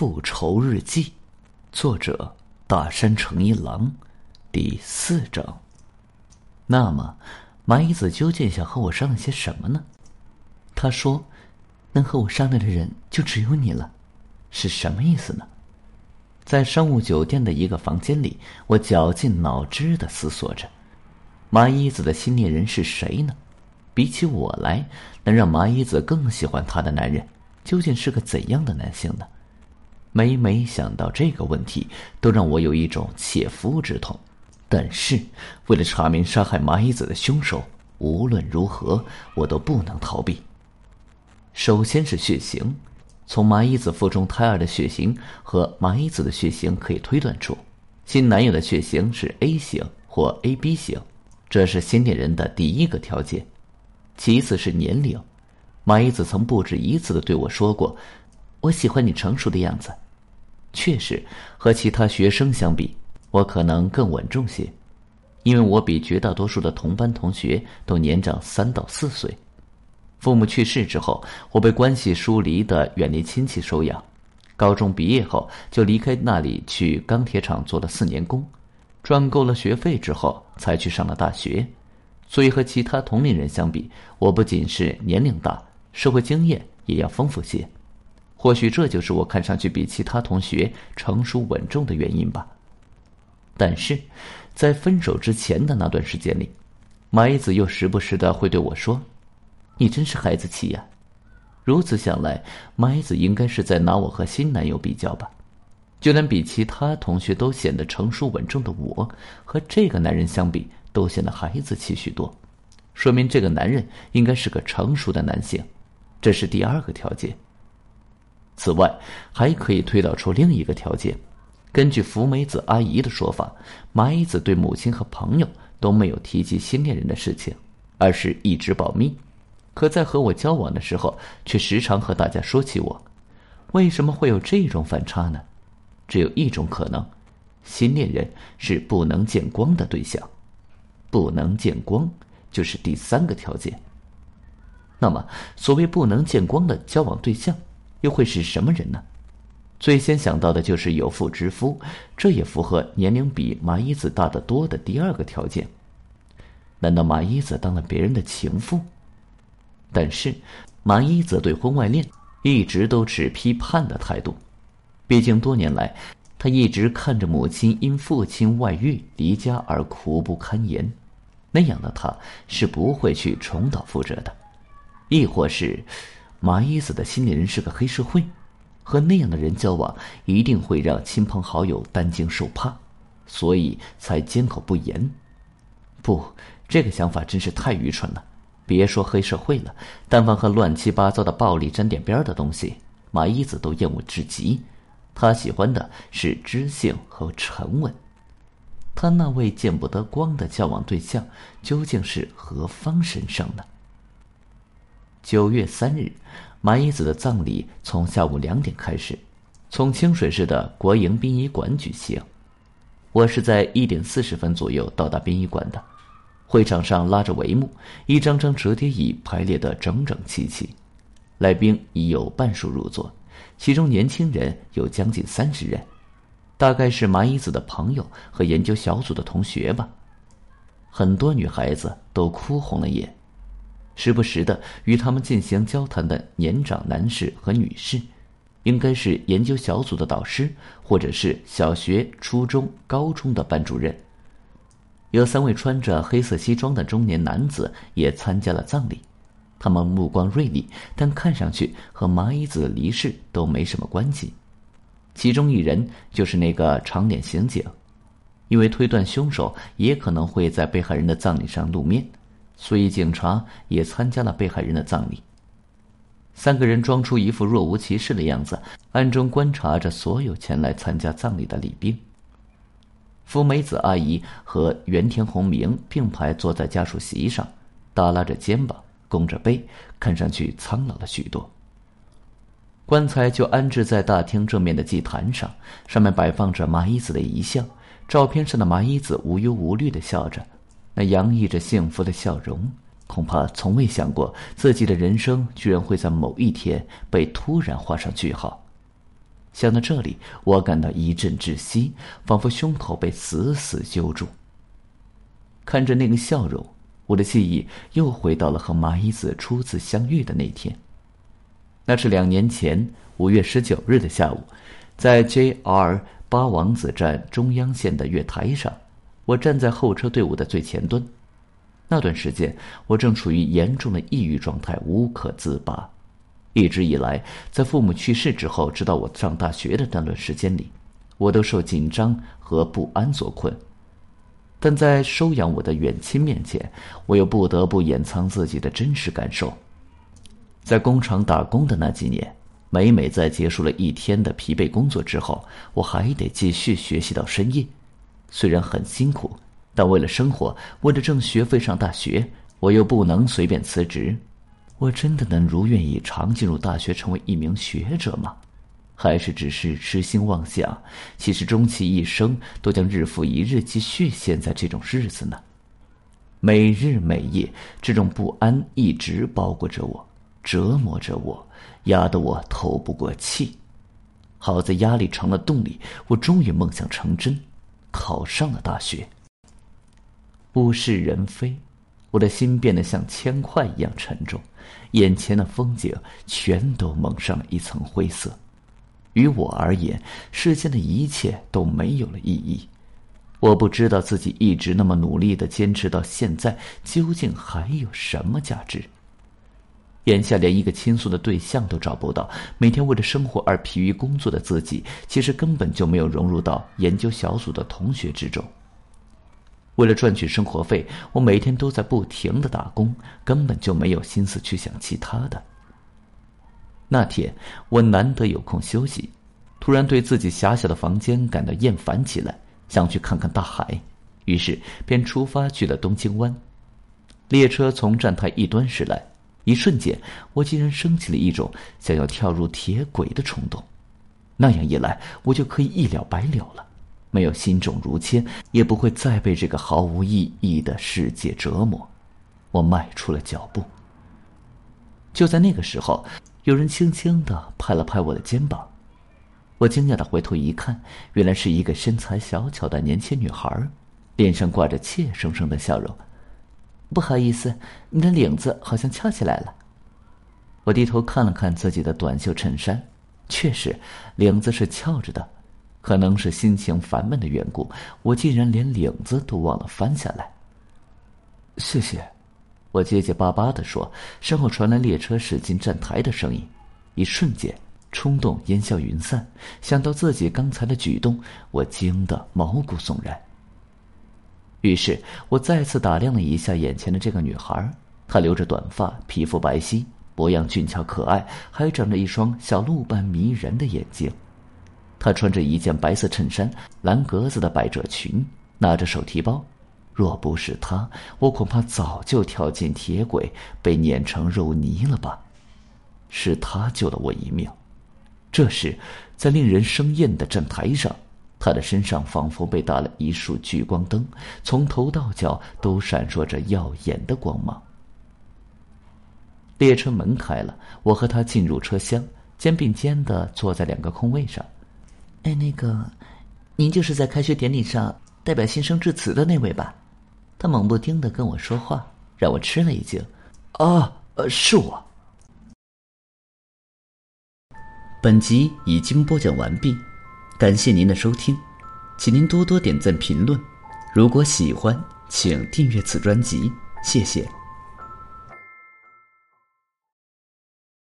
复仇日记》，作者大山诚一郎，第四章。那么，麻衣子究竟想和我商量些什么呢？他说：“能和我商量的人就只有你了。”是什么意思呢？在商务酒店的一个房间里，我绞尽脑汁的思索着，麻衣子的新恋人是谁呢？比起我来，能让麻衣子更喜欢他的男人，究竟是个怎样的男性呢？每每想到这个问题，都让我有一种切肤之痛。但是，为了查明杀害麻衣子的凶手，无论如何，我都不能逃避。首先是血型。从麻衣子腹中胎儿的血型和麻衣子的血型可以推断出，新男友的血型是 A 型或 AB 型，这是新恋人的第一个条件。其次是年龄，麻衣子曾不止一次的对我说过：“我喜欢你成熟的样子。”确实，和其他学生相比，我可能更稳重些，因为我比绝大多数的同班同学都年长三到四岁。父母去世之后，我被关系疏离的远离亲戚收养。高中毕业后，就离开那里去钢铁厂做了四年工，赚够了学费之后，才去上了大学。所以和其他同龄人相比，我不仅是年龄大，社会经验也要丰富些。或许这就是我看上去比其他同学成熟稳重的原因吧。但是，在分手之前的那段时间里，麻衣子又时不时的会对我说。你真是孩子气呀！如此想来，麦子应该是在拿我和新男友比较吧？就连比其他同学都显得成熟稳重的我，和这个男人相比，都显得孩子气许多。说明这个男人应该是个成熟的男性，这是第二个条件。此外，还可以推导出另一个条件：根据福美子阿姨的说法，麻衣子对母亲和朋友都没有提及新恋人的事情，而是一直保密。可在和我交往的时候，却时常和大家说起我。为什么会有这种反差呢？只有一种可能：新恋人是不能见光的对象。不能见光，就是第三个条件。那么，所谓不能见光的交往对象，又会是什么人呢？最先想到的就是有妇之夫，这也符合年龄比麻衣子大得多的第二个条件。难道麻衣子当了别人的情妇？但是，麻衣则对婚外恋一直都持批判的态度。毕竟多年来，他一直看着母亲因父亲外遇离家而苦不堪言，那样的他是不会去重蹈覆辙的。亦或是，麻衣子的心里人是个黑社会，和那样的人交往一定会让亲朋好友担惊受怕，所以才缄口不言。不，这个想法真是太愚蠢了。别说黑社会了，但凡和乱七八糟的暴力沾点边的东西，麻衣子都厌恶至极。他喜欢的是知性和沉稳。他那位见不得光的交往对象，究竟是何方神圣呢？九月三日，马一子的葬礼从下午两点开始，从清水市的国营殡仪馆举行。我是在一点四十分左右到达殡仪馆的。会场上拉着帷幕，一张张折叠椅排列得整整齐齐，来宾已有半数入座，其中年轻人有将近三十人，大概是麻衣子的朋友和研究小组的同学吧。很多女孩子都哭红了眼，时不时的与他们进行交谈的年长男士和女士，应该是研究小组的导师，或者是小学、初中、高中的班主任。有三位穿着黑色西装的中年男子也参加了葬礼，他们目光锐利，但看上去和麻衣子离世都没什么关系。其中一人就是那个长脸刑警，因为推断凶手也可能会在被害人的葬礼上露面，所以警察也参加了被害人的葬礼。三个人装出一副若无其事的样子，暗中观察着所有前来参加葬礼的礼宾。福美子阿姨和原田宏明并排坐在家属席上，耷拉着肩膀，弓着背，看上去苍老了许多。棺材就安置在大厅正面的祭坛上，上面摆放着麻衣子的遗像。照片上的麻衣子无忧无虑的笑着，那洋溢着幸福的笑容，恐怕从未想过自己的人生居然会在某一天被突然画上句号。想到这里，我感到一阵窒息，仿佛胸口被死死揪住。看着那个笑容，我的记忆又回到了和麻衣子初次相遇的那天。那是两年前五月十九日的下午，在 JR 八王子站中央线的月台上，我站在候车队伍的最前端。那段时间，我正处于严重的抑郁状态，无可自拔。一直以来，在父母去世之后，直到我上大学的那段时间里，我都受紧张和不安所困。但在收养我的远亲面前，我又不得不掩藏自己的真实感受。在工厂打工的那几年，每每在结束了一天的疲惫工作之后，我还得继续学习到深夜。虽然很辛苦，但为了生活，为了挣学费上大学，我又不能随便辞职。我真的能如愿以偿进入大学，成为一名学者吗？还是只是痴心妄想？其实终其一生，都将日复一日继续现在这种日子呢？每日每夜，这种不安一直包裹着我，折磨着我，压得我透不过气。好在压力成了动力，我终于梦想成真，考上了大学。物是人非。我的心变得像铅块一样沉重，眼前的风景全都蒙上了一层灰色。于我而言，世间的一切都没有了意义。我不知道自己一直那么努力的坚持到现在，究竟还有什么价值？眼下连一个倾诉的对象都找不到，每天为了生活而疲于工作的自己，其实根本就没有融入到研究小组的同学之中。为了赚取生活费，我每天都在不停的打工，根本就没有心思去想其他的。那天我难得有空休息，突然对自己狭小的房间感到厌烦起来，想去看看大海，于是便出发去了东京湾。列车从站台一端驶来，一瞬间，我竟然升起了一种想要跳入铁轨的冲动，那样一来，我就可以一了百了了。没有心重如铅，也不会再被这个毫无意义的世界折磨。我迈出了脚步。就在那个时候，有人轻轻的拍了拍我的肩膀。我惊讶的回头一看，原来是一个身材小巧的年轻女孩，脸上挂着怯生生的笑容。不好意思，你的领子好像翘起来了。我低头看了看自己的短袖衬衫，确实，领子是翘着的。可能是心情烦闷的缘故，我竟然连领子都忘了翻下来。谢谢，我结结巴巴的说。身后传来列车驶进站台的声音，一瞬间，冲动烟消云散。想到自己刚才的举动，我惊得毛骨悚然。于是我再次打量了一下眼前的这个女孩，她留着短发，皮肤白皙，模样俊俏可爱，还长着一双小鹿般迷人的眼睛。她穿着一件白色衬衫、蓝格子的百褶裙，拿着手提包。若不是她，我恐怕早就跳进铁轨，被碾成肉泥了吧。是她救了我一命。这时，在令人生厌的站台上，她的身上仿佛被打了一束聚光灯，从头到脚都闪烁着耀眼的光芒。列车门开了，我和他进入车厢，肩并肩的坐在两个空位上。哎，那个，您就是在开学典礼上代表新生致辞的那位吧？他猛不丁的跟我说话，让我吃了一惊。啊，呃，是我。本集已经播讲完毕，感谢您的收听，请您多多点赞评论。如果喜欢，请订阅此专辑，谢谢。